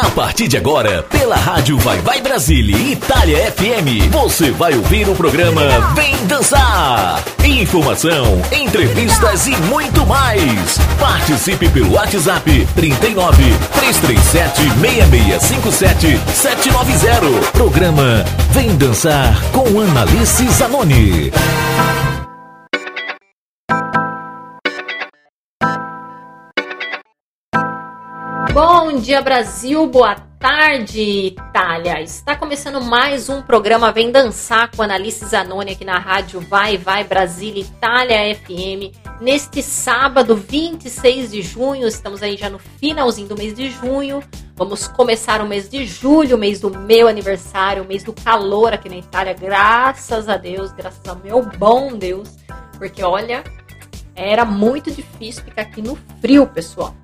A partir de agora, pela Rádio Vai Vai Brasília Itália FM, você vai ouvir o programa Vem Dançar. Informação, entrevistas e muito mais. Participe pelo WhatsApp 39 337 6657 790. Programa Vem Dançar com Analice Zanoni. Bom dia, Brasil. Boa tarde, Itália. Está começando mais um programa Vem Dançar com Analice Zanoni aqui na rádio Vai Vai Brasília Itália FM. Neste sábado, 26 de junho, estamos aí já no finalzinho do mês de junho. Vamos começar o mês de julho, mês do meu aniversário, mês do calor aqui na Itália. Graças a Deus, graças ao meu bom Deus. Porque olha, era muito difícil ficar aqui no frio, pessoal.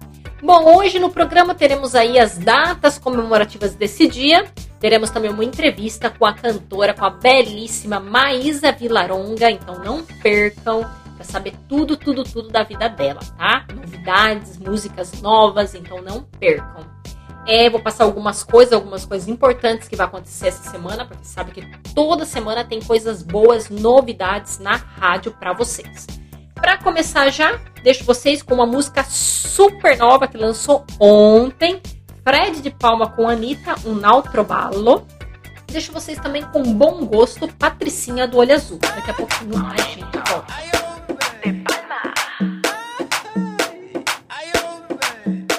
Bom, hoje no programa teremos aí as datas comemorativas desse dia. Teremos também uma entrevista com a cantora, com a belíssima Maísa Vilaronga. Então não percam para saber tudo, tudo, tudo da vida dela, tá? Novidades, músicas novas, então não percam. É, vou passar algumas coisas, algumas coisas importantes que vai acontecer essa semana, porque sabe que toda semana tem coisas boas, novidades na rádio para vocês. Para começar já, deixo vocês com uma música super nova que lançou ontem. Fred de Palma com Anitta, um ballo. Deixo vocês também com bom gosto, Patricinha do Olho Azul. Daqui a pouquinho mais, gente. Volta.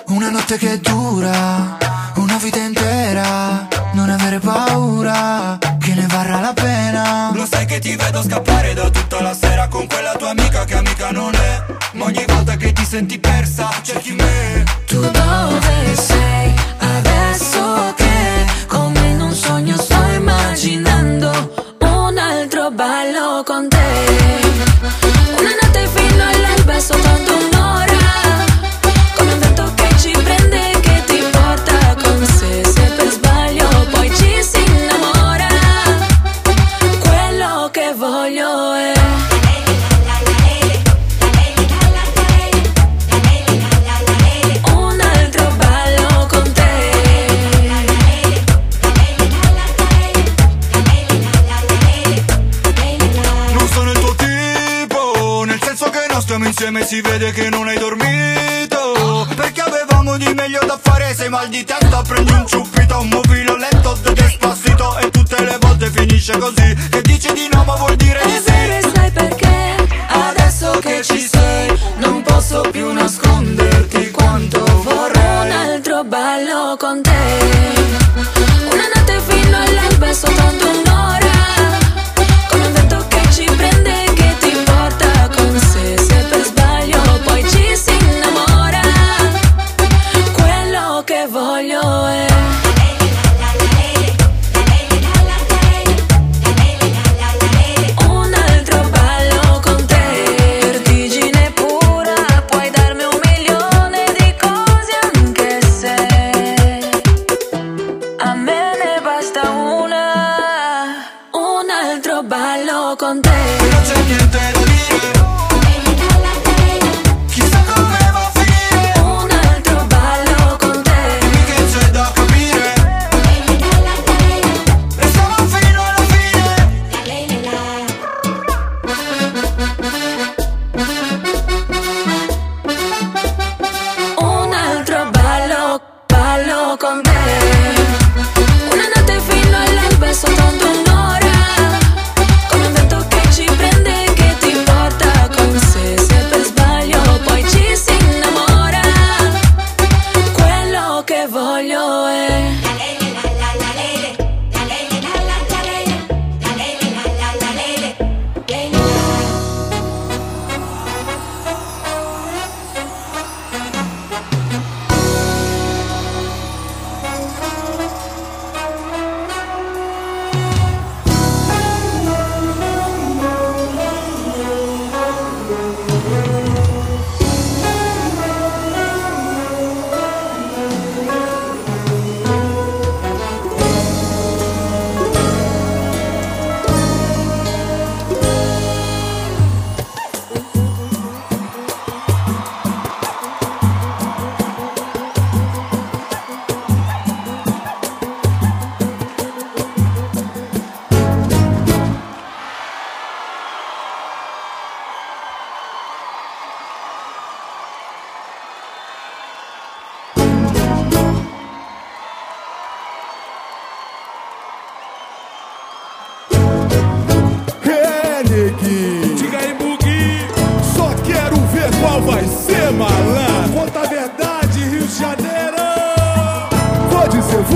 Una notte che dura, una vita intera, non avere paura senti persa, cerchi me.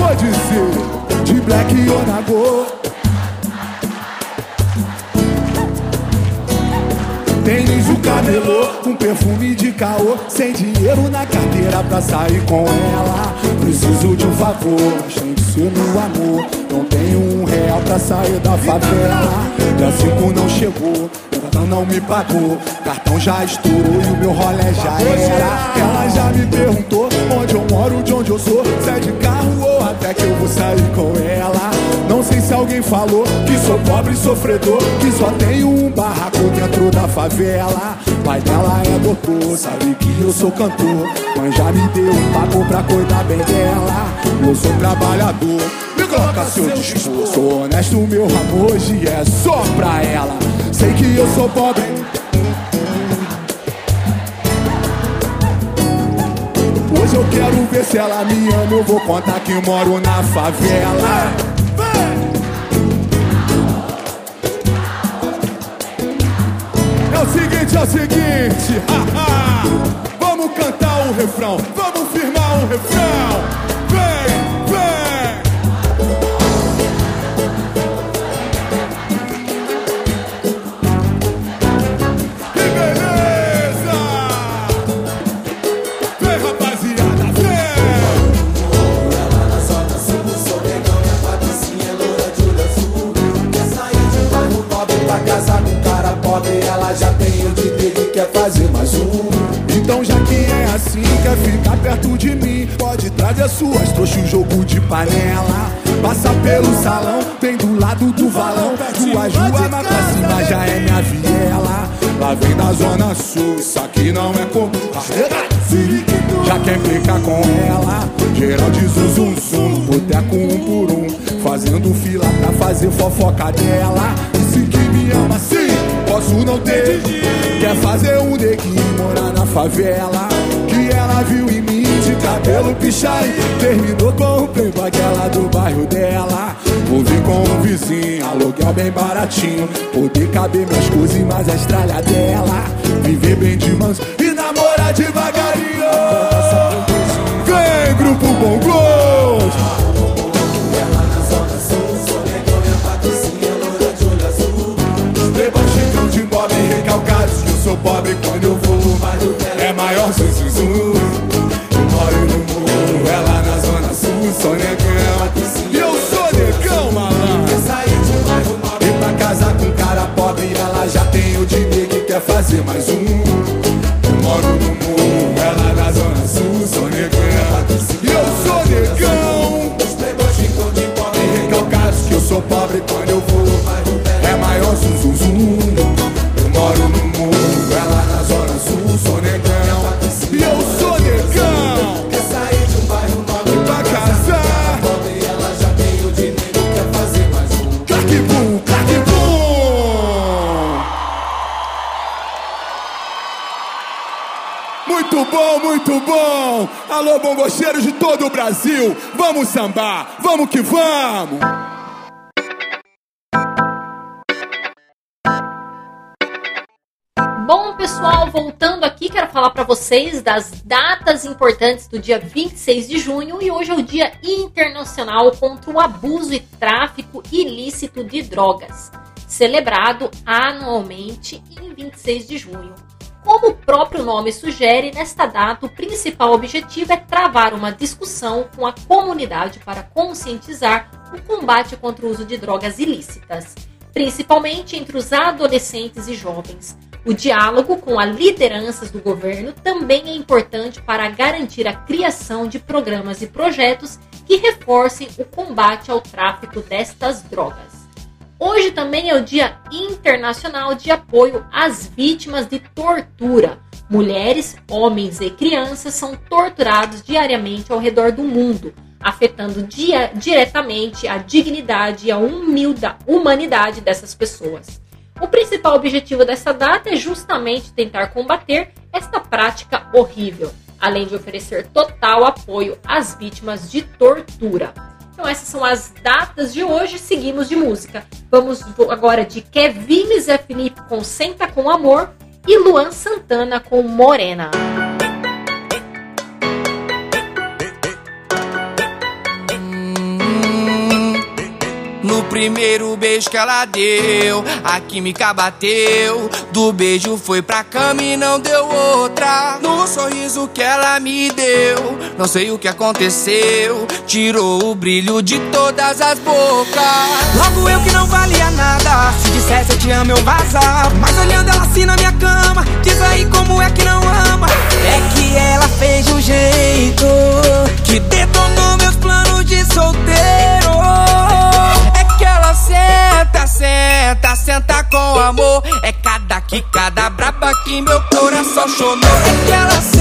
Vou dizer, de black ou na cor. Tênis o camelô, um perfume de caô. Sem dinheiro na carteira pra sair com ela. Preciso de um favor, tem que ser meu amor. Não tenho um real pra sair da favela. Dia cinco não chegou, cartão não me pagou. Cartão já estourou e o meu rolé já era. Ela já me perguntou onde eu moro, de onde eu sou. Se é de carro ou até que eu vou sair com ela. Não sei se alguém falou que sou pobre sofredor Que só tenho um barraco dentro da favela. Pai dela é doutor, sabe que eu sou cantor. Mãe já me deu um papo pra cuidar bem dela. Eu sou trabalhador. Me coloca seu dispor Sou honesto, meu amor, hoje é só pra ela. Sei que eu sou pobre Eu quero ver se ela me ama. Eu vou contar que moro na favela. É o seguinte, é o seguinte. Vamos cantar o refrão. Vamos firmar o refrão quer fazer mais um. Então já que é assim, quer ficar perto de mim Pode trazer suas trouxas, jogo de panela. Passa pelo salão, tem do lado do valão. Ruas mais pra cima já é minha viela. Lá vem da zona sul, isso aqui não é comum. Já quer ficar com ela? Geral de zum zum zum No boteco um por um. Fazendo fila pra fazer fofoca dela. Disse que me ama sim, posso não ter Quer fazer um neguinho morar na favela. Que ela viu em mim de cabelo pichai Terminou com o playboy aquela do bairro dela. Vou vir com um vizinho, aluguel bem baratinho. Poder caber minhas coisas mais a estralha dela. Viver bem de manso e namorar devagarinho. Vem grupo Bom sou pobre quando eu vou É maior zum zum zum Eu moro no morro, ela na zona sul. Sou negão E eu sou negão, malandro. E pra casar com cara pobre Ela já tem o dinheiro e quer fazer mais um. Eu moro no morro, ela na zona sul. Sou negão E eu sou negão. Recalcados que eu sou pobre quando eu vou bom, muito bom! Alô, bombocheiros de todo o Brasil! Vamos sambar, vamos que vamos! Bom, pessoal, voltando aqui, quero falar para vocês das datas importantes do dia 26 de junho e hoje é o Dia Internacional contra o Abuso e Tráfico Ilícito de Drogas, celebrado anualmente em 26 de junho. Como o próprio nome sugere, nesta data o principal objetivo é travar uma discussão com a comunidade para conscientizar o combate contra o uso de drogas ilícitas, principalmente entre os adolescentes e jovens. O diálogo com as lideranças do governo também é importante para garantir a criação de programas e projetos que reforcem o combate ao tráfico destas drogas. Hoje também é o Dia Internacional de Apoio às Vítimas de Tortura. Mulheres, homens e crianças são torturados diariamente ao redor do mundo, afetando dia, diretamente a dignidade e a humilda, humanidade dessas pessoas. O principal objetivo dessa data é justamente tentar combater esta prática horrível, além de oferecer total apoio às vítimas de tortura. Então essas são as datas de hoje, seguimos de música. Vamos agora de Kevin Zé Felipe com Senta com Amor e Luan Santana com Morena. Primeiro beijo que ela deu, a química bateu. Do beijo foi pra cama e não deu outra. No sorriso que ela me deu, não sei o que aconteceu. Tirou o brilho de todas as bocas. Logo eu que não valia nada. Se dissesse eu te amo, eu vazava. Mas olhando ela assim na minha cama, diz aí como é que não ama. É que ela fez um jeito que detonou que cada braba que meu coração chonou. É que ela senta,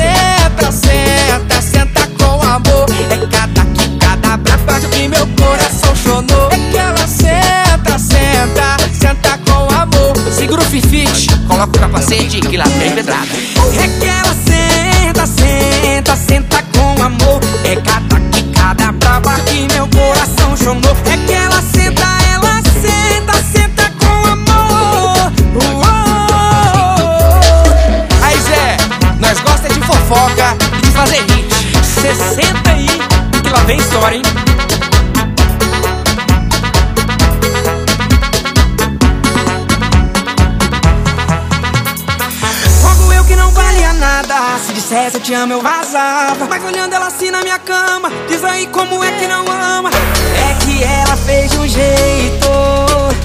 te eu vazava. Mas olhando ela assim na minha cama, diz aí como é que não ama. É que ela fez de um jeito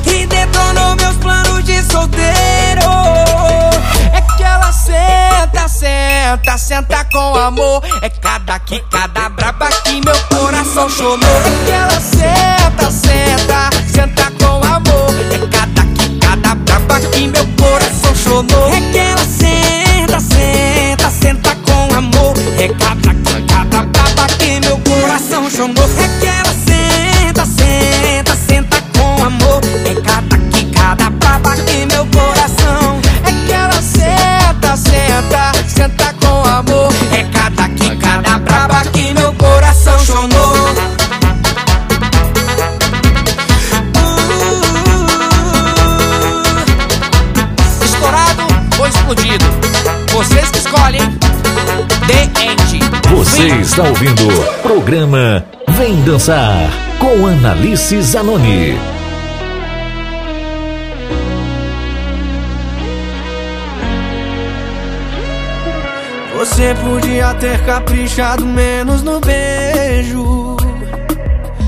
que detonou meus planos de solteiro. É que ela senta, senta, senta com amor. É cada que cada braba que meu coração chonou. Explodido? Vocês que escolhem. The End. Você está ouvindo o programa Vem Dançar com Analice Zanoni. Você podia ter caprichado menos no beijo.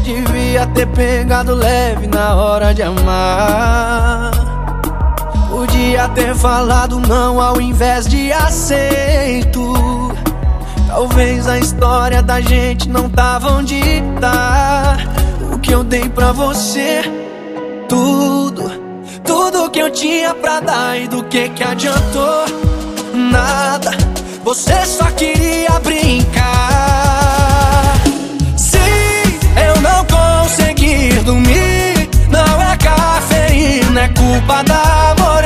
Devia ter pegado leve na hora de amar. Podia ter falado não ao invés de aceito. Talvez a história da gente não tava onde tá. O que eu dei pra você, tudo, tudo que eu tinha pra dar e do que que adiantou? Nada, você só queria brincar. Se eu não conseguir dormir, não é cafeína, é culpa da morena,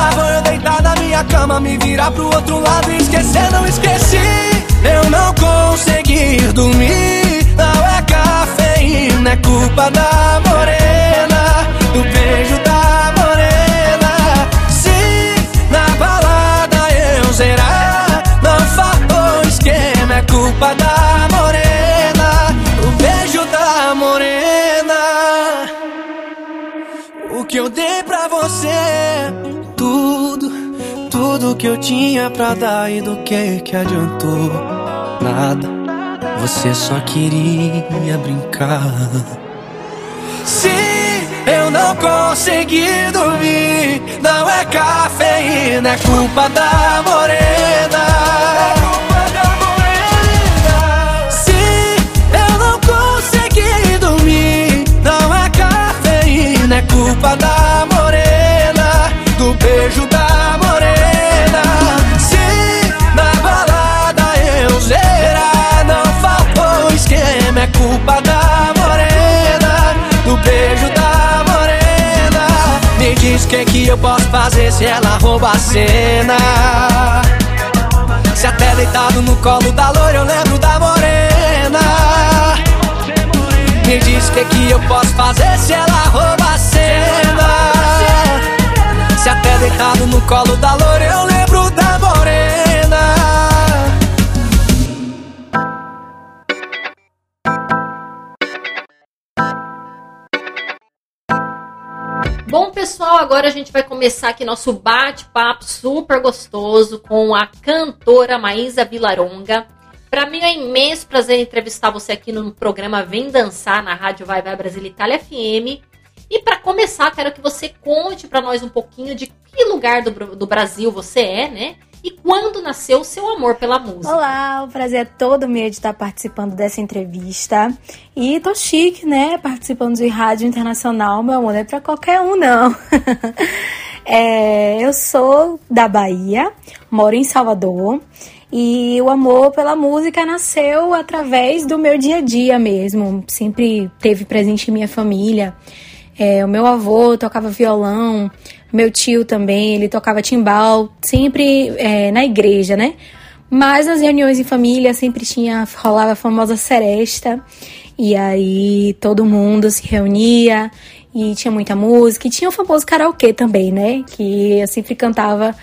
Lá vou eu deitar na minha cama Me virar pro outro lado e esquecer, não esqueci. Eu não consegui dormir Não é cafeína, é culpa da que eu tinha pra dar e do que que adiantou? Nada, você só queria brincar. Se eu não consegui dormir, não é cafeína, é culpa da morena. Se eu não consegui dormir, não é cafeína, é culpa da morena. culpa da morena, do beijo da morena. Me diz o que, que eu posso fazer se ela rouba a cena. Se até deitado no colo da loira eu lembro da morena. Me diz o que, que eu posso fazer se ela rouba a cena. Se até deitado no colo da loira eu lembro da morena. Agora a gente vai começar aqui nosso bate-papo super gostoso com a cantora Maísa Vilaronga. Para mim é imenso prazer entrevistar você aqui no programa Vem Dançar na Rádio Vai Vai Brasil Itália FM. E para começar, quero que você conte para nós um pouquinho de que lugar do, do Brasil você é, né? E quando nasceu o seu amor pela música? Olá, o prazer é todo meu de estar participando dessa entrevista. E tô chique, né? Participando de rádio internacional, meu amor, não é pra qualquer um, não. é, eu sou da Bahia, moro em Salvador. E o amor pela música nasceu através do meu dia a dia mesmo. Sempre teve presente em minha família. É, o meu avô tocava violão, meu tio também, ele tocava timbal, sempre é, na igreja, né? Mas nas reuniões em família sempre tinha, rolava a famosa seresta, e aí todo mundo se reunia e tinha muita música, e tinha o famoso karaokê também, né? Que eu sempre cantava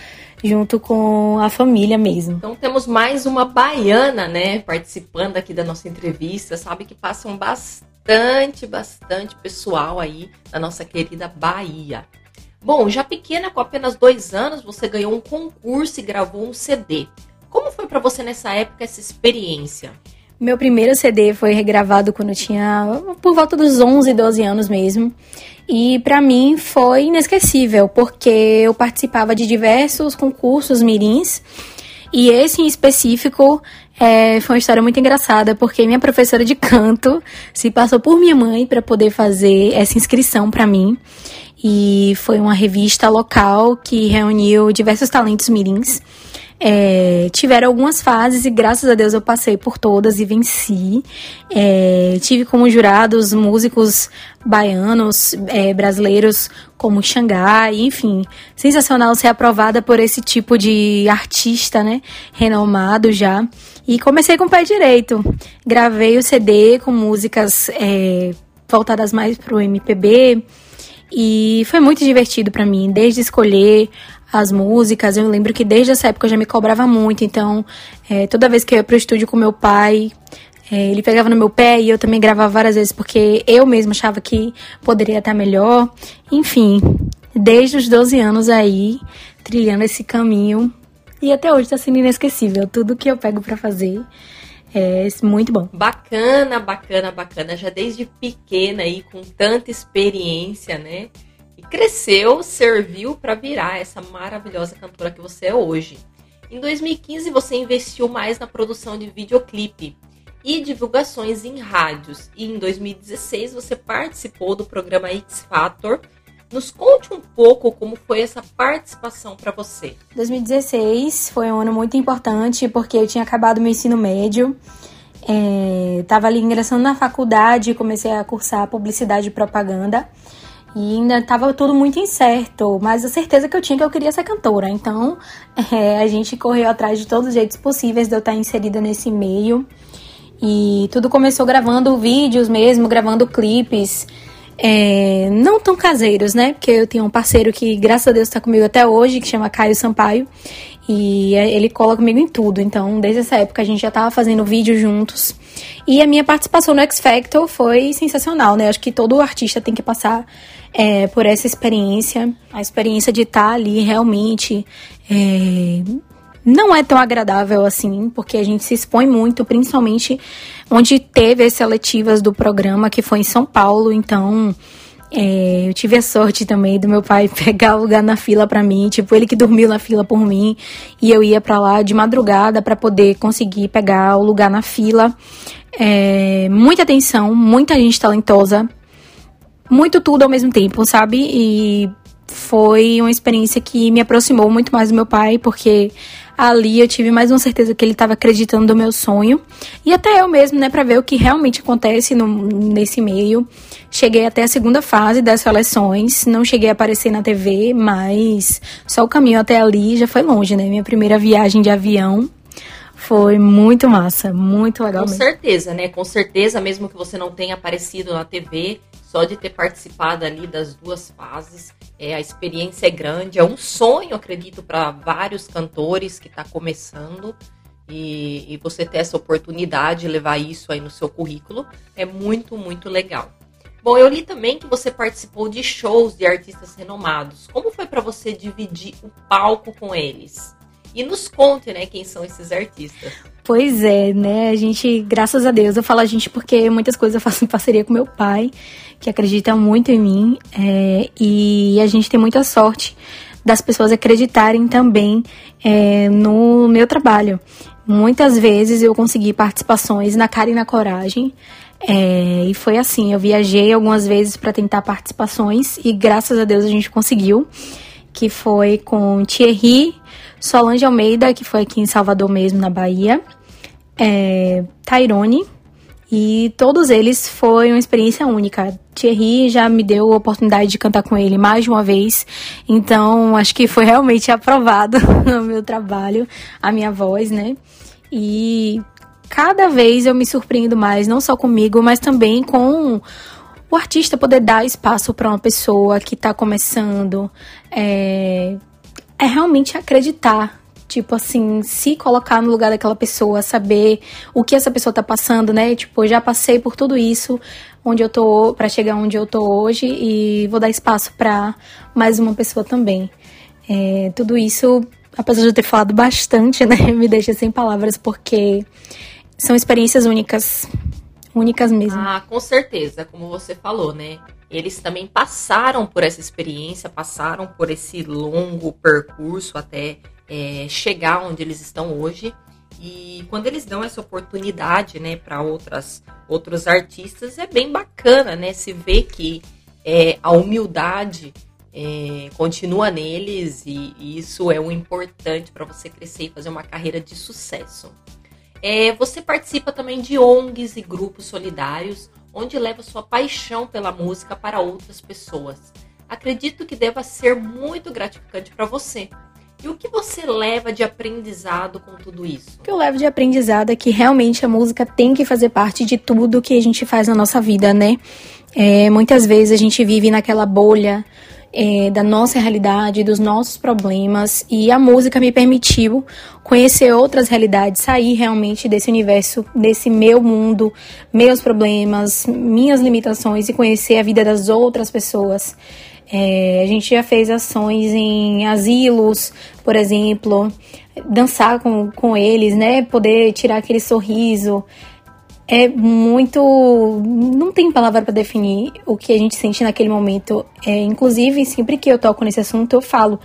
junto com a família mesmo. Então temos mais uma baiana, né, participando aqui da nossa entrevista, sabe que passam bastante, bastante pessoal aí da nossa querida Bahia. Bom, já pequena, com apenas dois anos, você ganhou um concurso e gravou um CD. Como foi para você nessa época essa experiência? Meu primeiro CD foi regravado quando eu tinha por volta dos 11, 12 anos mesmo. E para mim foi inesquecível, porque eu participava de diversos concursos mirins. E esse em específico é, foi uma história muito engraçada, porque minha professora de canto se passou por minha mãe para poder fazer essa inscrição para mim e foi uma revista local que reuniu diversos talentos mirins. É, tiveram algumas fases e graças a Deus eu passei por todas e venci. É, tive como jurados músicos baianos, é, brasileiros como Xangai, enfim, sensacional ser aprovada por esse tipo de artista, né, renomado já. E comecei com o pé direito. Gravei o CD com músicas é, voltadas mais pro MPB, e foi muito divertido para mim, desde escolher as músicas. Eu lembro que desde essa época eu já me cobrava muito, então é, toda vez que eu ia pro estúdio com meu pai, é, ele pegava no meu pé e eu também gravava várias vezes porque eu mesma achava que poderia estar melhor. Enfim, desde os 12 anos aí, trilhando esse caminho. E até hoje tá sendo inesquecível. Tudo que eu pego para fazer é muito bom. Bacana, bacana, bacana. Já desde pequena aí, com tanta experiência, né? E cresceu, serviu para virar essa maravilhosa cantora que você é hoje. Em 2015 você investiu mais na produção de videoclipe e divulgações em rádios. E em 2016 você participou do programa X Factor nos conte um pouco como foi essa participação para você. 2016 foi um ano muito importante porque eu tinha acabado meu ensino médio. Estava é, ali ingressando na faculdade, comecei a cursar publicidade e propaganda. E ainda estava tudo muito incerto, mas a certeza que eu tinha que eu queria ser cantora. Então é, a gente correu atrás de todos os jeitos possíveis de eu estar inserida nesse meio. E tudo começou gravando vídeos mesmo, gravando clipes é, não tão caseiros, né? Porque eu tenho um parceiro que, graças a Deus, está comigo até hoje, que chama Caio Sampaio. E é, ele cola comigo em tudo. Então, desde essa época, a gente já estava fazendo vídeo juntos. E a minha participação no X Factor foi sensacional, né? Acho que todo artista tem que passar é, por essa experiência. A experiência de estar tá ali realmente é, não é tão agradável assim, porque a gente se expõe muito, principalmente onde teve as seletivas do programa, que foi em São Paulo, então é, eu tive a sorte também do meu pai pegar o lugar na fila para mim, tipo, ele que dormiu na fila por mim, e eu ia para lá de madrugada para poder conseguir pegar o lugar na fila. É, muita atenção, muita gente talentosa, muito tudo ao mesmo tempo, sabe? E foi uma experiência que me aproximou muito mais do meu pai, porque ali eu tive mais uma certeza que ele estava acreditando no meu sonho. E até eu mesmo, né, para ver o que realmente acontece no, nesse meio. Cheguei até a segunda fase das seleções, não cheguei a aparecer na TV, mas só o caminho até ali já foi longe, né? Minha primeira viagem de avião foi muito massa, muito legal Com mesmo. certeza, né? Com certeza, mesmo que você não tenha aparecido na TV, só de ter participado ali das duas fases, é, a experiência é grande, é um sonho, acredito, para vários cantores que está começando. E, e você ter essa oportunidade de levar isso aí no seu currículo é muito, muito legal. Bom, eu li também que você participou de shows de artistas renomados. Como foi para você dividir o palco com eles? E nos conte, né, quem são esses artistas. Pois é, né? A gente, graças a Deus, eu falo a gente porque muitas coisas eu faço em parceria com meu pai, que acredita muito em mim, é, e a gente tem muita sorte das pessoas acreditarem também é, no meu trabalho. Muitas vezes eu consegui participações na cara e na coragem. É, e foi assim, eu viajei algumas vezes para tentar participações e graças a Deus a gente conseguiu, que foi com Thierry, Solange Almeida, que foi aqui em Salvador mesmo, na Bahia, é, Tairone, e todos eles foi uma experiência única. Thierry já me deu a oportunidade de cantar com ele mais de uma vez, então acho que foi realmente aprovado no meu trabalho, a minha voz, né? E cada vez eu me surpreendo mais, não só comigo, mas também com o artista poder dar espaço para uma pessoa que está começando. É, é realmente acreditar Tipo assim, se colocar no lugar daquela pessoa, saber o que essa pessoa tá passando, né? Tipo, eu já passei por tudo isso, onde eu tô, para chegar onde eu tô hoje e vou dar espaço para mais uma pessoa também. É, tudo isso, apesar de eu ter falado bastante, né? Me deixa sem palavras, porque são experiências únicas. Únicas mesmo. Ah, com certeza, como você falou, né? Eles também passaram por essa experiência, passaram por esse longo percurso até é, chegar onde eles estão hoje. E quando eles dão essa oportunidade, né, para outras outros artistas, é bem bacana, né, se ver que é, a humildade é, continua neles e, e, isso é o importante para você crescer e fazer uma carreira de sucesso. É, você participa também de ONGs e grupos solidários, onde leva sua paixão pela música para outras pessoas. Acredito que deva ser muito gratificante para você, e o que você leva de aprendizado com tudo isso? O que eu levo de aprendizado é que realmente a música tem que fazer parte de tudo que a gente faz na nossa vida, né? É, muitas vezes a gente vive naquela bolha é, da nossa realidade, dos nossos problemas, e a música me permitiu conhecer outras realidades, sair realmente desse universo, desse meu mundo, meus problemas, minhas limitações e conhecer a vida das outras pessoas. É, a gente já fez ações em asilos, por exemplo, dançar com, com eles, né? Poder tirar aquele sorriso. É muito. Não tem palavra para definir o que a gente sente naquele momento. É, inclusive, sempre que eu toco nesse assunto, eu falo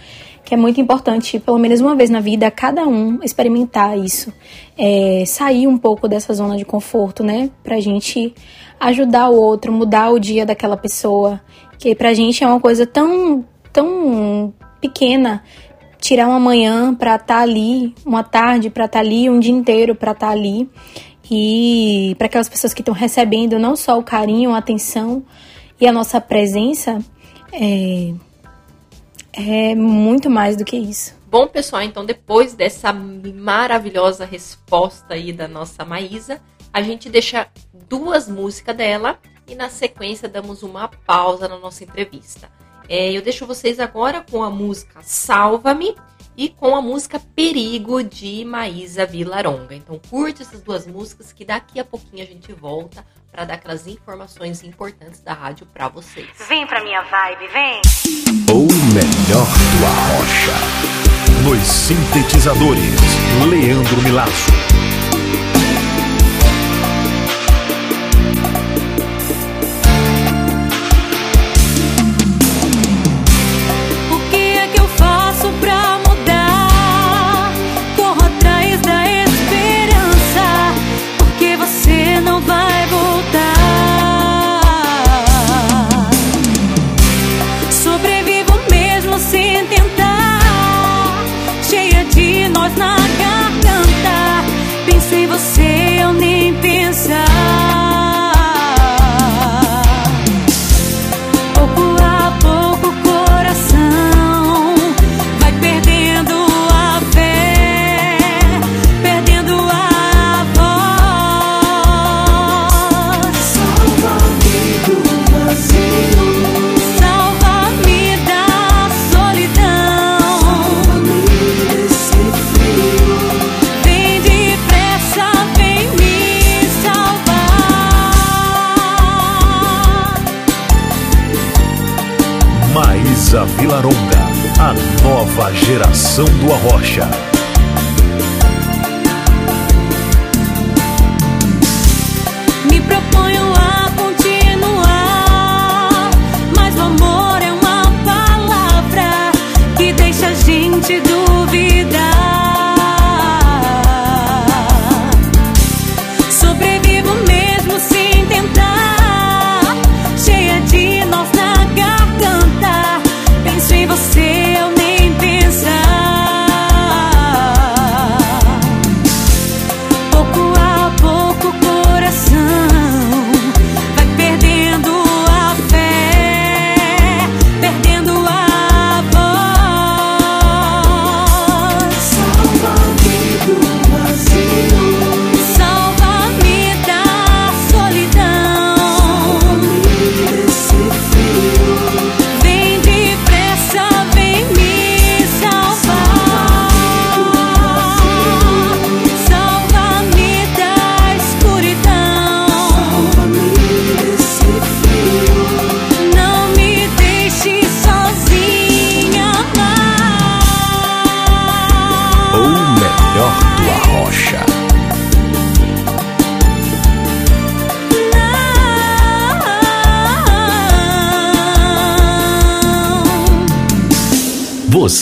que é muito importante, pelo menos uma vez na vida, cada um experimentar isso. É, sair um pouco dessa zona de conforto, né? Pra gente ajudar o outro, mudar o dia daquela pessoa que pra gente é uma coisa tão, tão pequena tirar uma manhã para estar tá ali, uma tarde para estar tá ali, um dia inteiro para estar tá ali. E para aquelas pessoas que estão recebendo não só o carinho, a atenção e a nossa presença, é, é muito mais do que isso. Bom, pessoal, então depois dessa maravilhosa resposta aí da nossa Maísa, a gente deixa duas músicas dela e na sequência damos uma pausa na nossa entrevista. É, eu deixo vocês agora com a música Salva-me e com a música Perigo de Maísa Vilaronga. Então curte essas duas músicas que daqui a pouquinho a gente volta para dar aquelas informações importantes da rádio para vocês. Vem pra minha vibe, vem! O melhor do Arrocha. Nos sintetizadores, Leandro Milazzo.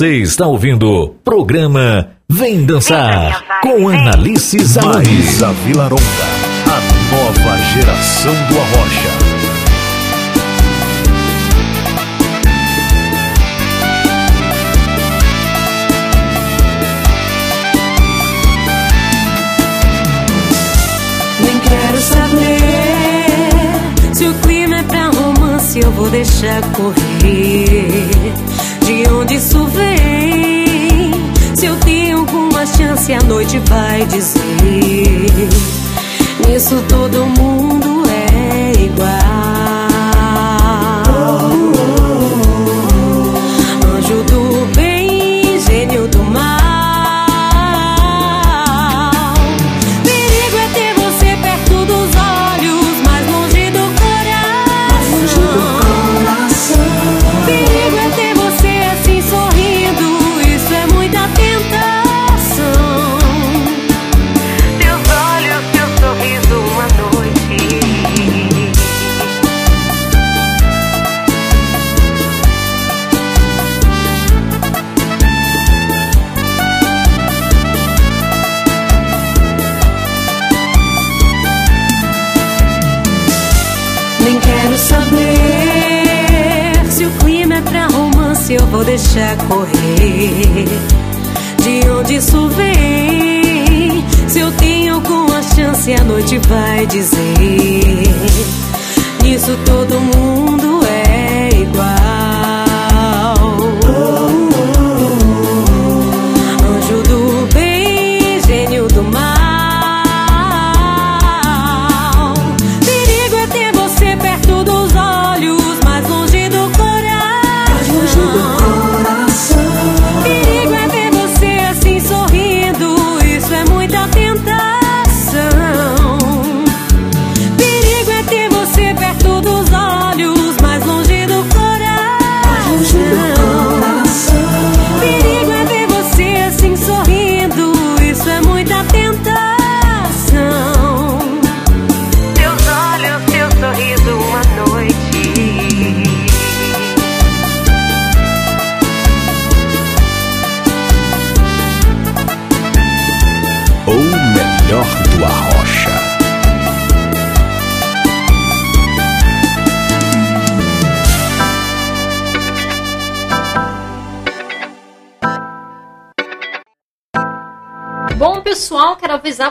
Você está ouvindo o programa Vem Dançar com Analice Zanoni. Isa Vilaronga, a nova geração do Arrocha. Nem quero saber se o clima é pra romance, eu vou deixar correr. Alguma chance, a noite vai dizer. Nisso todo mundo onde isso vem? Se eu tenho alguma chance, a noite vai dizer. Nisso todo mundo é igual.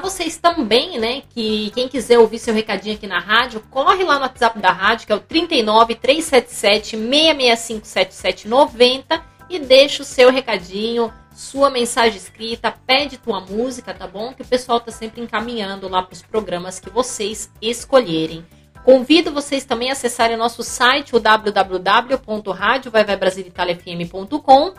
Vocês também, né, que quem quiser ouvir seu recadinho aqui na rádio, corre lá no WhatsApp da rádio, que é o 39 377 665 7790 e deixa o seu recadinho, sua mensagem escrita, pede tua música, tá bom? Que o pessoal tá sempre encaminhando lá para os programas que vocês escolherem. Convido vocês também a acessarem nosso site, o www.radiovaivaibrasilitaliafm.com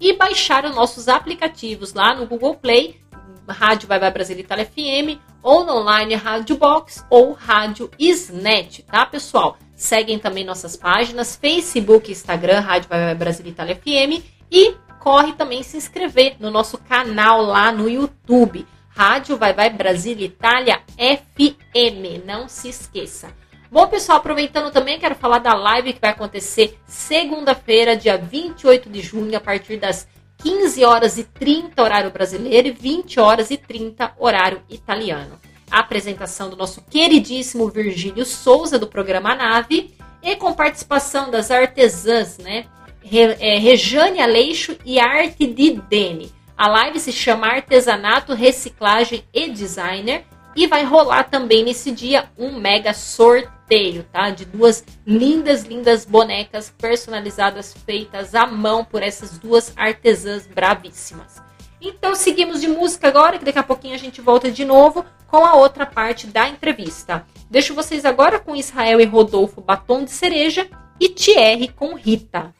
e baixar os nossos aplicativos lá no Google Play, Rádio Vai Vai Brasil Itália FM, ou no online Rádio Box ou Rádio Isnet, tá, pessoal? Seguem também nossas páginas, Facebook Instagram, Rádio Vai Vai Brasil Itália FM. E corre também se inscrever no nosso canal lá no YouTube. Rádio Vai Vai Brasil Itália FM. Não se esqueça. Bom, pessoal, aproveitando também, quero falar da live que vai acontecer segunda-feira, dia 28 de junho, a partir das 15 horas e 30 horário brasileiro e 20 horas e 30 horário italiano. A apresentação do nosso queridíssimo Virgílio Souza do programa Nave e com participação das artesãs, né? Re, é, Rejane Aleixo e Arte de Dene. A live se chama Artesanato, Reciclagem e Designer e vai rolar também nesse dia um mega sorteio, tá? De duas lindas, lindas bonecas personalizadas feitas à mão por essas duas artesãs bravíssimas. Então seguimos de música agora, que daqui a pouquinho a gente volta de novo com a outra parte da entrevista. Deixo vocês agora com Israel e Rodolfo Batom de Cereja e Thierry com Rita.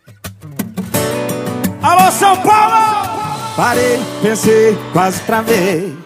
Alô, São Paulo! Parei, pensei, quase travei.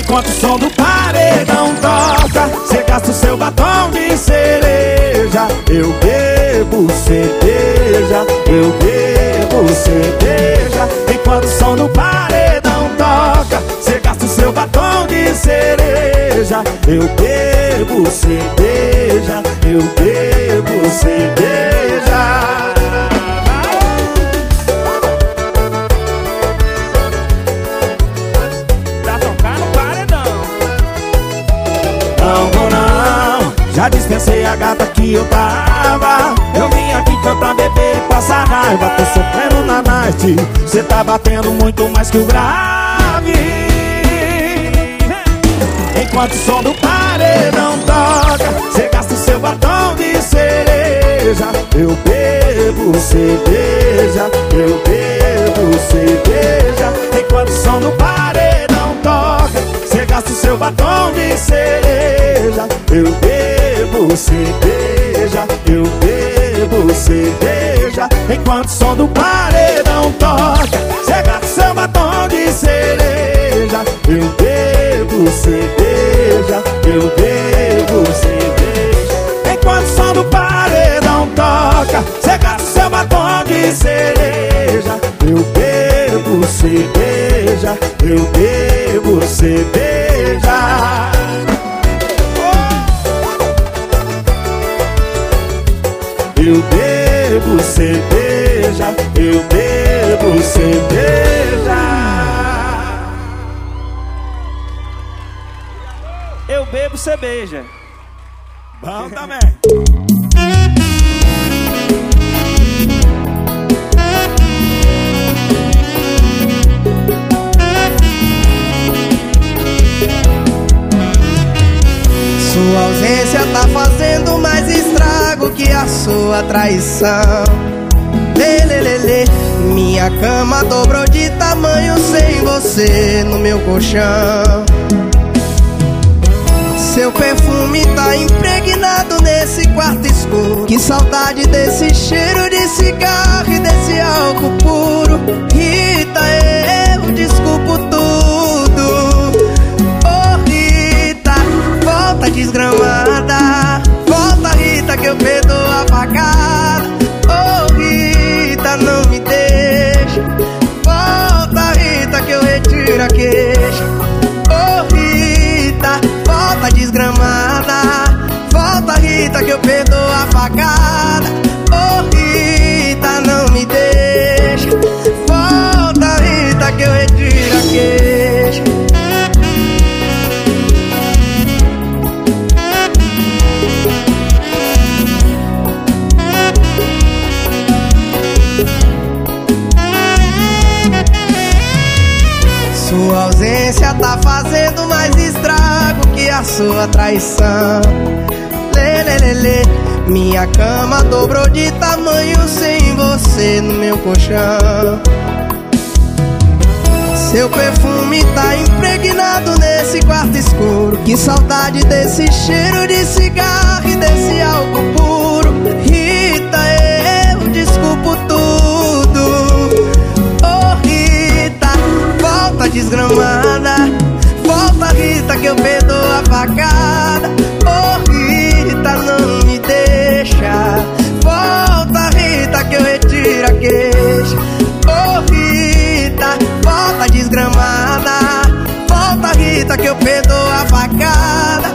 Enquanto o som do paredão toca, cê gasta o seu batom de cereja. Eu bebo cerveja, eu bebo cerveja. Enquanto o som do paredão toca, cê gasta o seu batom de cereja. Eu bebo cerveja, eu bebo cerveja. Já dispensei a gata que eu tava. Eu vim aqui foi pra beber e passar raiva. Tô sofrendo na night, cê tá batendo muito mais que o grave. Enquanto o som do paredão toca, cê gasta o seu batom de cereja. Eu bebo cerveja, eu bebo cerveja. Enquanto o som do paredão toca, cê gasta o seu batom de cereja. Eu bebo cerveja, eu bebo cerveja. Enquanto o som do paredão toca, o seu batom de cereja. Eu bebo cerveja, eu bebo cerveja. Enquanto o som do paredão toca, o seu batom de cereja. Eu bebo cerveja, eu bebo cerveja. Eu bebo cerveja, eu bebo cerveja. Eu bebo cerveja. Bom também. Que a sua traição. Lelelele, minha cama dobrou de tamanho sem você no meu colchão. Seu perfume tá impregnado nesse quarto escuro. Que saudade desse cheiro de cigarro e desse álcool puro. Rita, eu desculpo tudo. Oh, Rita, volta desgramada. Volta, Rita, que eu perdoo a facada. Oh, Rita, não me deixa. Volta, Rita, que eu retiro a queixa. Oh, Rita, volta desgramada. Volta, Rita, que eu perdoo a facada. Oh, Rita, não me deixa. Volta, Rita, que eu retiro sua traição. Lelelele, minha cama dobrou de tamanho sem você no meu colchão. Seu perfume tá impregnado nesse quarto escuro. Que saudade desse cheiro de cigarro e desse álcool puro. Rita, eu desculpo tudo. Oh, Rita, volta desgramada. Rita, que eu perdoo a facada. Oh, Rita, não me deixa. Volta, Rita, que eu retiro a queixa. Oh, Rita, volta desgramada. Volta, Rita, que eu perdoo a facada.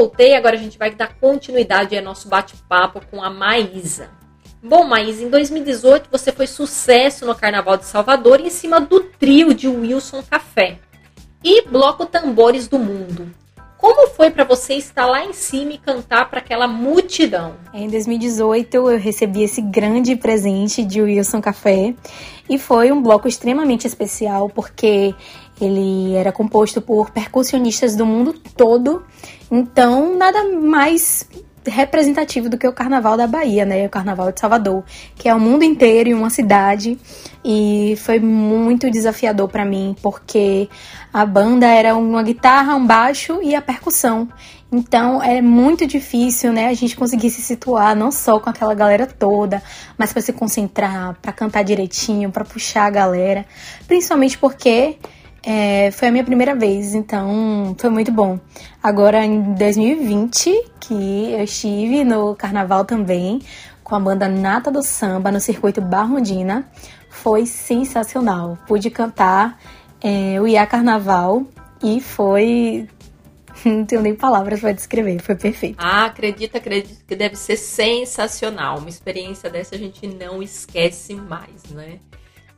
Voltei. Agora a gente vai dar continuidade ao nosso bate-papo com a Maísa. Bom, Maísa, em 2018 você foi sucesso no Carnaval de Salvador em cima do trio de Wilson Café e Bloco Tambores do Mundo. Como foi para você estar lá em cima e cantar para aquela multidão? Em 2018 eu recebi esse grande presente de Wilson Café e foi um bloco extremamente especial porque ele era composto por percussionistas do mundo todo, então nada mais representativo do que o Carnaval da Bahia, né? O Carnaval de Salvador, que é o mundo inteiro em uma cidade e foi muito desafiador para mim porque a banda era uma guitarra, um baixo e a percussão. Então é muito difícil, né, a gente conseguir se situar não só com aquela galera toda, mas para se concentrar, para cantar direitinho, para puxar a galera, principalmente porque é, foi a minha primeira vez, então foi muito bom. Agora em 2020, que eu estive no carnaval também, com a banda Nata do Samba no circuito Barrondina, foi sensacional. Pude cantar é, o Ia Carnaval e foi. Não tenho nem palavras para descrever, foi perfeito. Ah, acredita, acredito que deve ser sensacional. Uma experiência dessa a gente não esquece mais, né?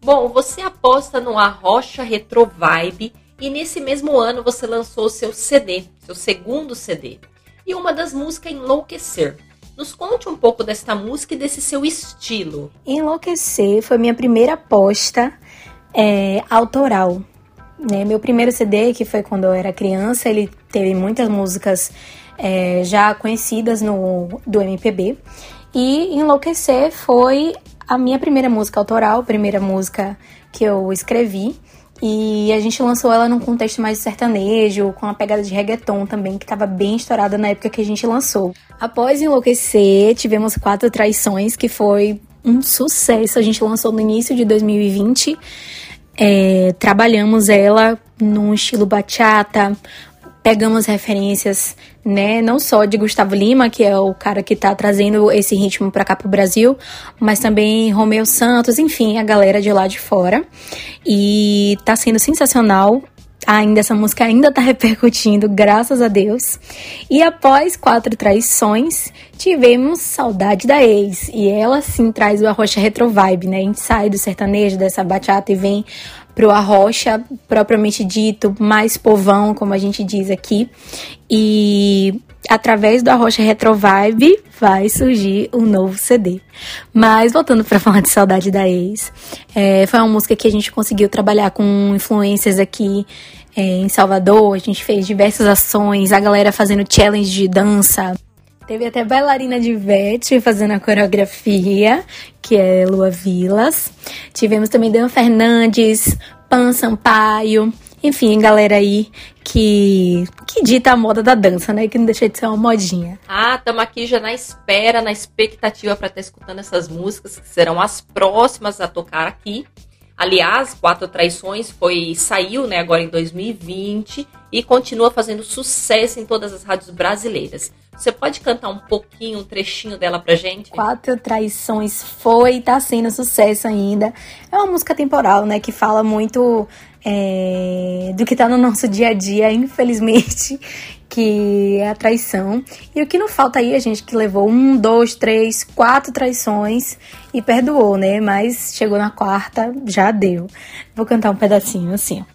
Bom, você aposta no Arrocha Retro Vibe e nesse mesmo ano você lançou seu CD, seu segundo CD. E uma das músicas Enlouquecer. Nos conte um pouco desta música e desse seu estilo. Enlouquecer foi minha primeira aposta é, autoral. Né? Meu primeiro CD, que foi quando eu era criança, ele teve muitas músicas é, já conhecidas no, do MPB. E Enlouquecer foi a minha primeira música autoral, primeira música que eu escrevi. E a gente lançou ela num contexto mais sertanejo, com uma pegada de reggaeton também, que estava bem estourada na época que a gente lançou. Após Enlouquecer, tivemos Quatro Traições, que foi um sucesso. A gente lançou no início de 2020. É, trabalhamos ela num estilo bachata, pegamos referências, né, não só de Gustavo Lima, que é o cara que tá trazendo esse ritmo para cá pro Brasil, mas também Romeu Santos, enfim, a galera de lá de fora. E tá sendo sensacional. Ainda essa música ainda tá repercutindo, graças a Deus. E após quatro traições, tivemos Saudade da Ex. E ela sim traz o Arrocha Retro Vibe, né? A gente sai do sertanejo, dessa bachata e vem pro arrocha propriamente dito, mais povão, como a gente diz aqui. E através do Arrocha Retro Vibe vai surgir um novo CD. Mas voltando para falar de Saudade da Ex, é, foi uma música que a gente conseguiu trabalhar com influências aqui é, em Salvador. A gente fez diversas ações, a galera fazendo challenge de dança. Teve até bailarina de Vete fazendo a coreografia, que é Lua Vilas. Tivemos também Dan Fernandes, Pan Sampaio, enfim, galera aí que, que dita a moda da dança, né? Que não deixa de ser uma modinha. Ah, estamos aqui já na espera, na expectativa para estar escutando essas músicas, que serão as próximas a tocar aqui. Aliás, Quatro Traições foi saiu, né, agora em 2020 e continua fazendo sucesso em todas as rádios brasileiras. Você pode cantar um pouquinho, um trechinho dela pra gente? Quatro Traições foi e tá sendo sucesso ainda. É uma música temporal, né, que fala muito é, do que tá no nosso dia a dia, infelizmente, que é a traição. E o que não falta aí, a gente que levou um, dois, três, quatro traições e perdoou, né? Mas chegou na quarta, já deu. Vou cantar um pedacinho assim, ó.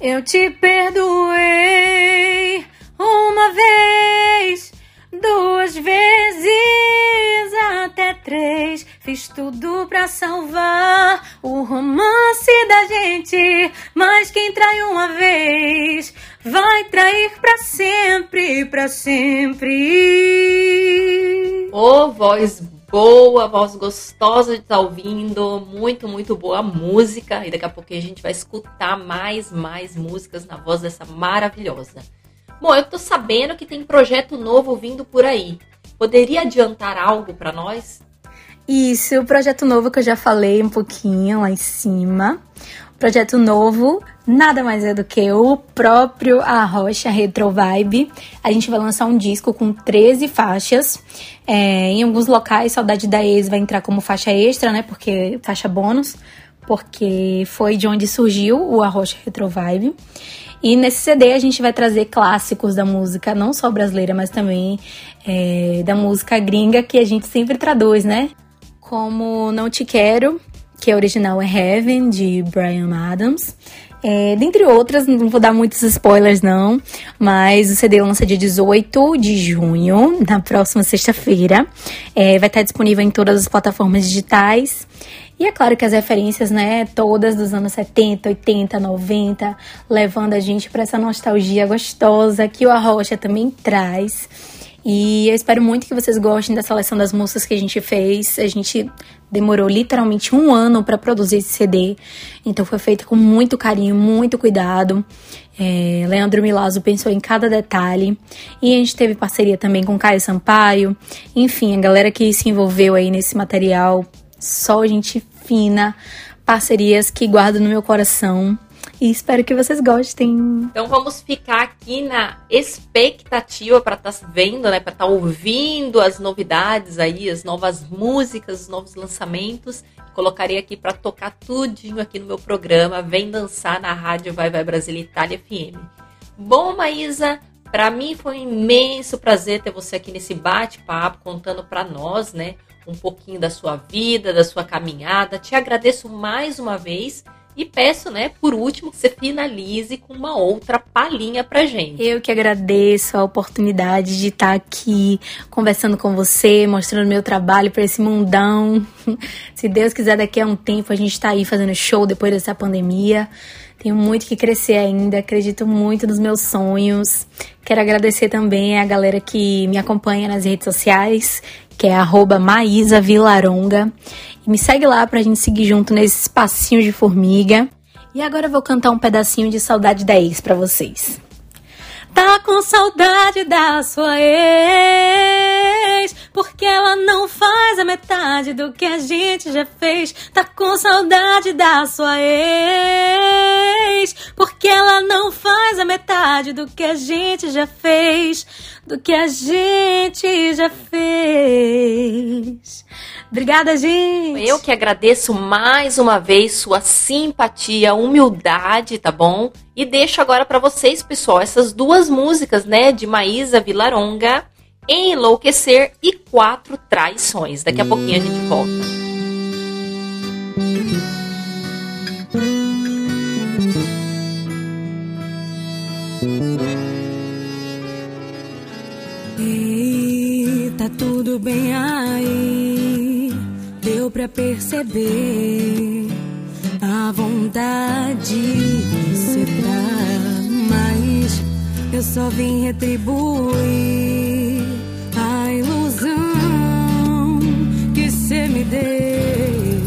Eu te perdoei uma vez, duas vezes, até três. Fiz tudo pra salvar o romance da gente. Mas quem trai uma vez vai trair pra sempre, pra sempre. Ô, voz boa, voz gostosa de estar ouvindo, muito, muito boa música. E daqui a pouquinho a gente vai escutar mais, mais músicas na voz dessa maravilhosa. Bom, eu tô sabendo que tem projeto novo vindo por aí. Poderia adiantar algo para nós? Isso, o projeto novo que eu já falei um pouquinho lá em cima. O projeto novo nada mais é do que o próprio Arrocha Retro Vibe. A gente vai lançar um disco com 13 faixas. É, em alguns locais, Saudade da Ex vai entrar como faixa extra, né? Porque faixa bônus, porque foi de onde surgiu o Arrocha Retro Vibe. E nesse CD a gente vai trazer clássicos da música, não só brasileira, mas também é, da música gringa que a gente sempre traduz, né? Como Não Te Quero, que a original é Heaven, de Brian Adams. É, dentre outras, não vou dar muitos spoilers não, mas o CD lança dia 18 de junho, na próxima sexta-feira. É, vai estar disponível em todas as plataformas digitais. E é claro que as referências, né, todas dos anos 70, 80, 90, levando a gente para essa nostalgia gostosa que o Arrocha também traz. E eu espero muito que vocês gostem da seleção das músicas que a gente fez. A gente demorou literalmente um ano para produzir esse CD, então foi feito com muito carinho, muito cuidado. É, Leandro Milazzo pensou em cada detalhe e a gente teve parceria também com Caio Sampaio. Enfim, a galera que se envolveu aí nesse material, só gente fina, parcerias que guardo no meu coração. E espero que vocês gostem. Então vamos ficar aqui na expectativa para estar tá vendo, né, para estar tá ouvindo as novidades aí, as novas músicas, os novos lançamentos. Colocarei aqui para tocar tudinho aqui no meu programa. Vem dançar na rádio Vai Vai Brasília Itália FM. Bom, Maísa, para mim foi um imenso prazer ter você aqui nesse bate-papo contando para nós, né, um pouquinho da sua vida, da sua caminhada. Te agradeço mais uma vez e peço, né, por último, que você finalize com uma outra palhinha pra gente. Eu que agradeço a oportunidade de estar aqui conversando com você, mostrando meu trabalho para esse mundão. Se Deus quiser, daqui a um tempo a gente tá aí fazendo show depois dessa pandemia. Tenho muito que crescer ainda, acredito muito nos meus sonhos. Quero agradecer também a galera que me acompanha nas redes sociais, que é arroba Vilaronga. Me segue lá pra gente seguir junto nesse espacinho de formiga. E agora eu vou cantar um pedacinho de Saudade da Ex pra vocês. Tá com saudade da sua ex, porque ela não faz a metade do que a gente já fez. Tá com saudade da sua ex, porque ela não faz a metade do que a gente já fez, do que a gente já fez. Obrigada, gente. Eu que agradeço mais uma vez sua simpatia, humildade, tá bom? E deixo agora para vocês, pessoal, essas duas músicas, né, de Maísa Vilaronga, Enlouquecer e Quatro Traições. Daqui a pouquinho a gente volta. Ei, tá tudo bem aí deu pra perceber a vontade que cê dá, mas eu só vim retribuir a ilusão que cê me deu.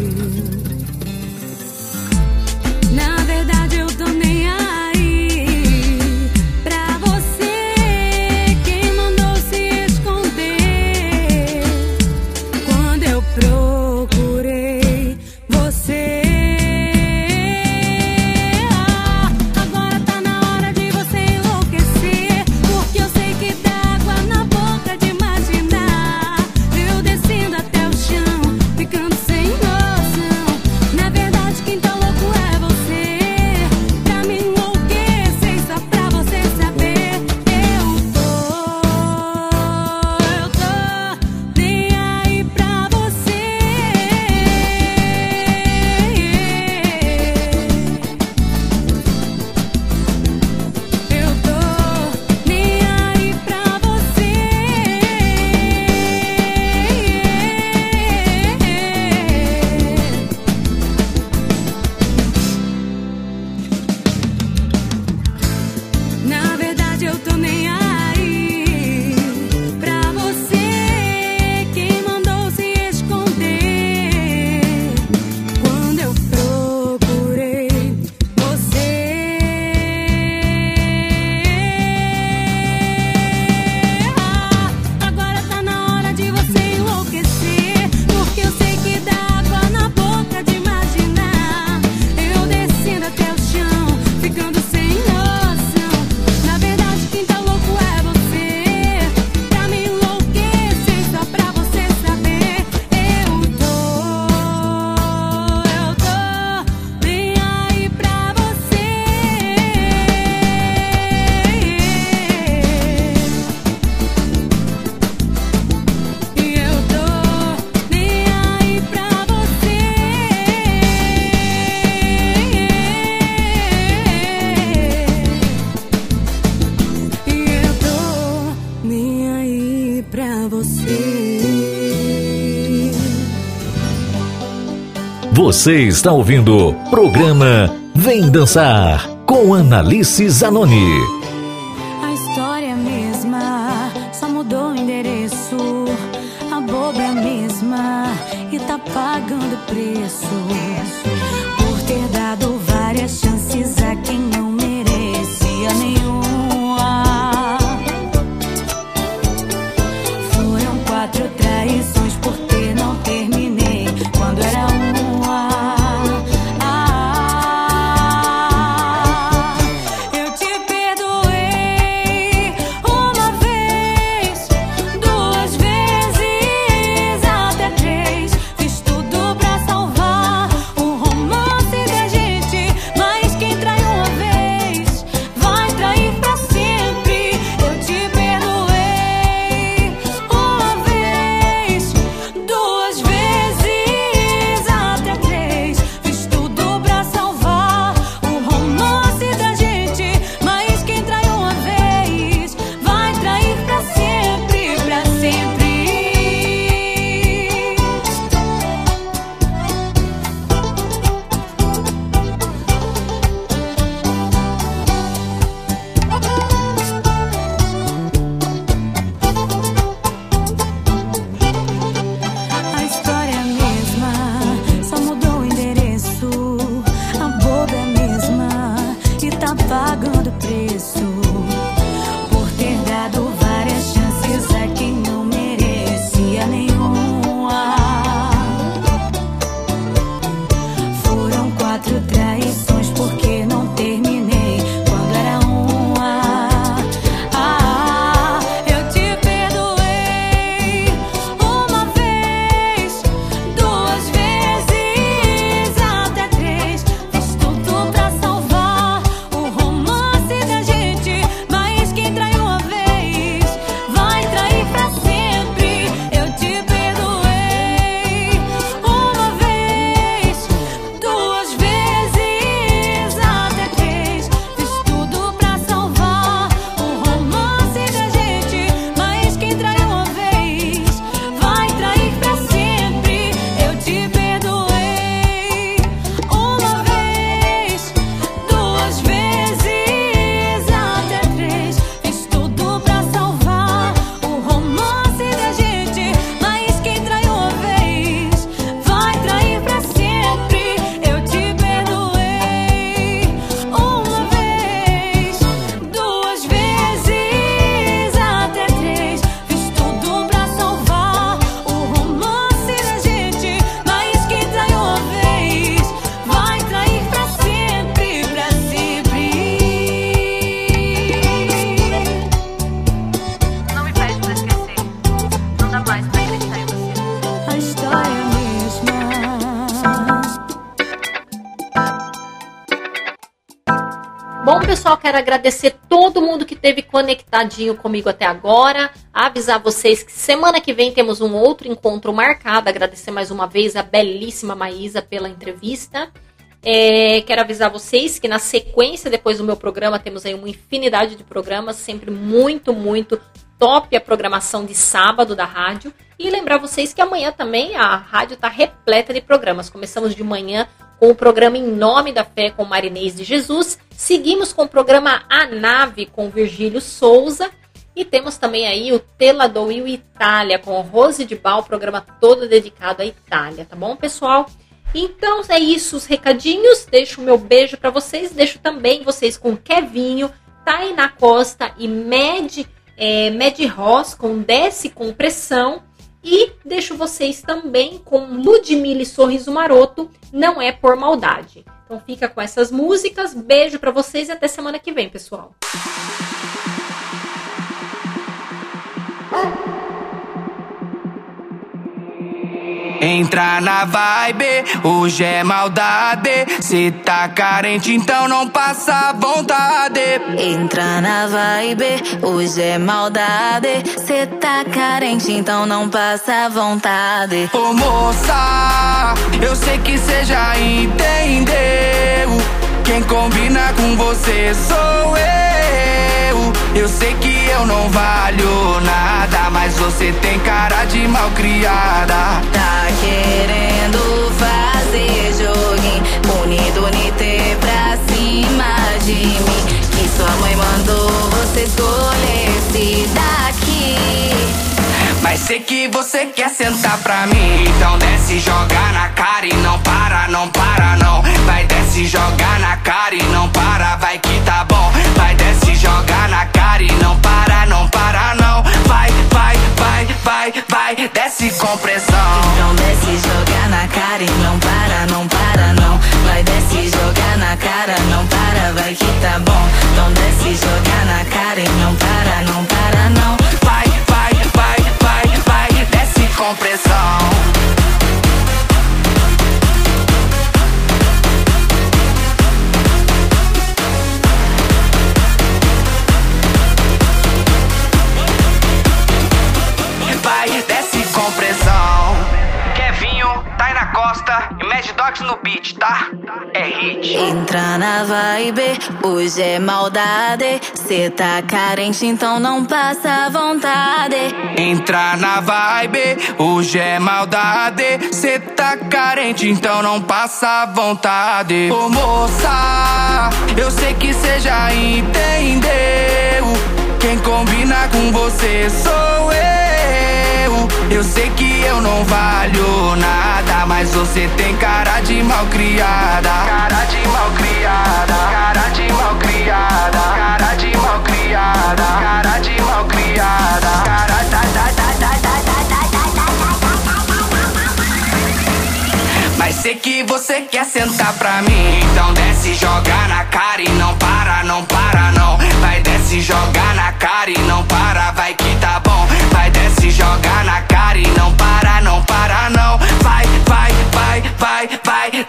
Você está ouvindo o programa Vem Dançar com Analice Zanoni. A história é a mesma, só mudou o endereço. A boba é a mesma e tá pagando preço. Agradecer todo mundo que esteve conectadinho comigo até agora. Avisar vocês que semana que vem temos um outro encontro marcado. Agradecer mais uma vez a belíssima Maísa pela entrevista. É, quero avisar vocês que na sequência, depois do meu programa, temos aí uma infinidade de programas, sempre muito, muito top a programação de sábado da rádio. E lembrar vocês que amanhã também a rádio está repleta de programas. Começamos de manhã com o programa Em Nome da Fé com Marinês de Jesus. Seguimos com o programa A Nave com Virgílio Souza. E temos também aí o Tela do Will Itália com Rose de Bal, programa todo dedicado à Itália, tá bom, pessoal? Então é isso, os recadinhos. Deixo o meu beijo para vocês. Deixo também vocês com Kevinho, Tainá Costa e Med, é, Med Ross com Desce com Pressão. E deixo vocês também com Ludmilla e Sorriso Maroto, Não É Por Maldade. Então fica com essas músicas. Beijo para vocês e até semana que vem, pessoal. Entra na vibe, hoje é maldade. Cê tá carente, então não passa vontade. Entra na vibe, hoje é maldade. Cê tá carente, então não passa vontade. Ô moça, eu sei que cê já entendeu. Quem combina com você sou eu. Eu sei que eu não valho nada, mas você tem cara de malcriada. Tá querendo fazer joguinho. Unido unité pra cima de mim. Que sua mãe mandou você escolher esse daqui. Mas sei que você quer sentar pra mim. Então desce, joga na cara e não para, não para não. Vai desce, joga na cara e não para, não para, não para não. Vai, vai, vai, vai, vai, desce com pressão. Então desce, joga na cara e não para, não para não. Vai desce, joga na cara, não para, vai que tá bom. Então desce, joga na cara e não para vibe, hoje é maldade. Cê tá carente, então não passa vontade. Entra na vibe, hoje é maldade. Cê tá carente, então não passa vontade. Ô moça, eu sei que cê já entendeu. Quem combina com você sou eu. Eu sei que eu não valho nada, mas você tem cara de mal criada. Cara de mal criada, cara de mal criada, cara de mal criada, cara de mal criada, cara da da da da da da Mas sei que você quer sentar pra mim, então desce, joga na cara e não para, não para não. Vai desce, joga na cara e não para, vai que tá bom. Vai desce, joga na cara e não para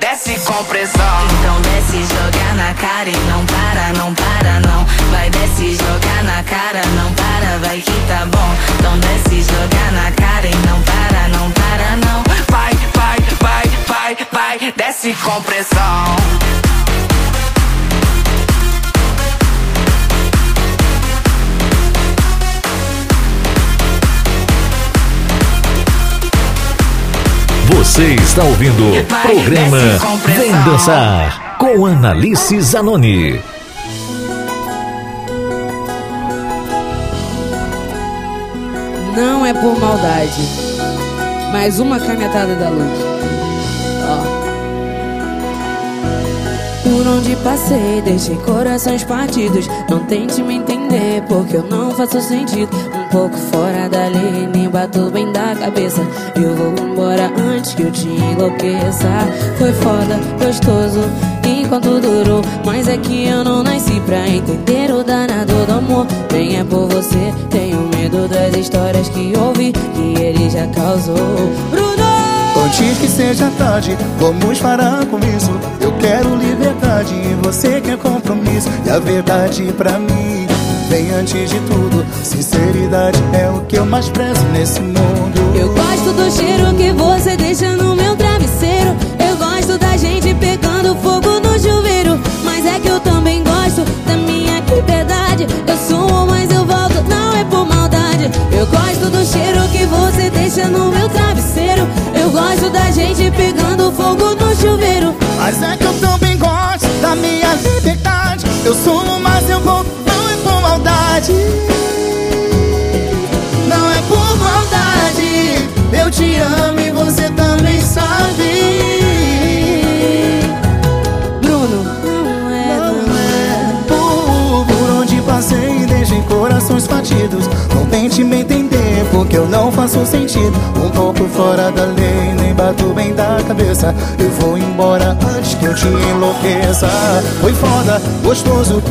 desce com pressão. Então desce, joga na cara e não para, não para não. Vai desce, joga na cara, não para, vai que tá bom. Então desce, joga na cara e não para, não para não. Vai, vai, vai, vai, vai, desce com pressão. Você está ouvindo o programa Vem Dançar com Analice Zanoni. Não é por maldade. Mais uma canetada da luz. Por onde passei, deixei corações partidos. Não tente me entender, porque eu não faço sentido. Pouco fora da lei, nem bato bem da cabeça. Eu vou embora antes que eu te enlouqueça. Foi foda, gostoso, enquanto durou. Mas é que eu não nasci pra entender o danado do amor. Bem é por você, tenho medo das histórias que ouvi, que ele já causou. Bruno! Antes que seja tarde, vamos parar com isso. Eu quero liberdade e você quer compromisso. E a verdade pra mim vem antes de tudo. Sinceridade é o que eu mais prezo nesse mundo. Eu gosto do cheiro que você deixa no meu travesseiro. Eu gosto da gente pegando fogo no chuveiro. Mas é que eu também gosto da minha liberdade. Eu sumo, mas eu volto, não é por maldade. Eu gosto do cheiro que você deixa no meu travesseiro. Eu gosto da gente pegando fogo no chuveiro. Mas é que eu também gosto da minha liberdade. Eu sumo, mas maldade. Não é por maldade. Eu te amo e você também sabe. Bruno, não é, Não é por, por onde passei, deixei corações partidos. Não tente me entender, porque eu não faço sentido. Um pouco fora da lei, nem bato bem da cabeça. Eu vou embora antes que eu te enlouqueça. Foi foda, gostoso,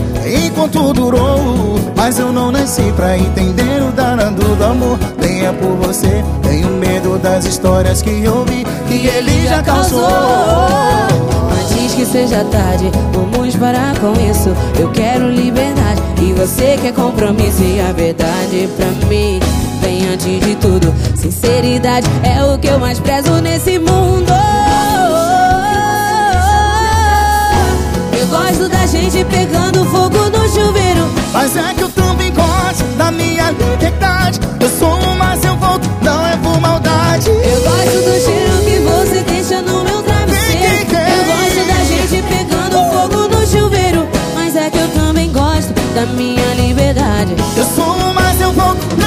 enquanto durou. Mas eu não nasci pra entender o danado do amor. Nem é por você, tenho medo das histórias que ouvi, que ele já causou. Antes que seja tarde, vamos parar com isso. Eu quero liberdade e você quer compromisso. E a verdade pra mim Antes de tudo. Sinceridade é o que eu mais prezo nesse mundo. Eu gosto da gente pegando fogo no chuveiro. Mas é que eu também gosto da minha liberdade. Eu sou um, mas eu volto, não é por maldade. Eu gosto do cheiro que você deixa no meu travesseiro. Eu gosto da gente pegando fogo no chuveiro. Mas é que eu também gosto da minha liberdade. Eu sou, um, mas eu volto,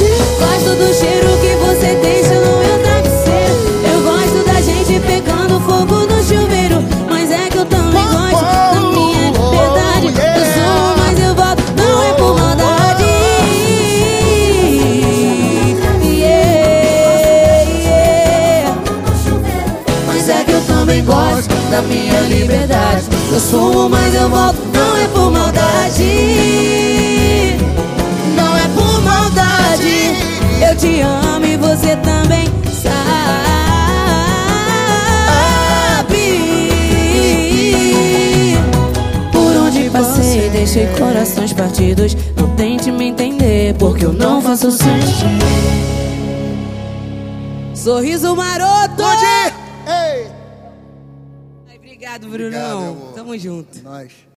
Gosto do cheiro que você deixa no meu travesseiro. Eu gosto da gente pegando fogo no chuveiro. Mas é que eu também gosto da minha liberdade. Eu sumo, mas eu volto, não é por maldade. Yeah, yeah. Mas é que eu também gosto da minha liberdade. Eu sumo, mas eu volto, não é por maldade. Te amo e você também sabe. Por onde passei, deixei corações partidos. Não tente me entender, porque eu não faço sentir. Sorriso maroto! Ei! Obrigado, Brunão. Tamo junto. Nós.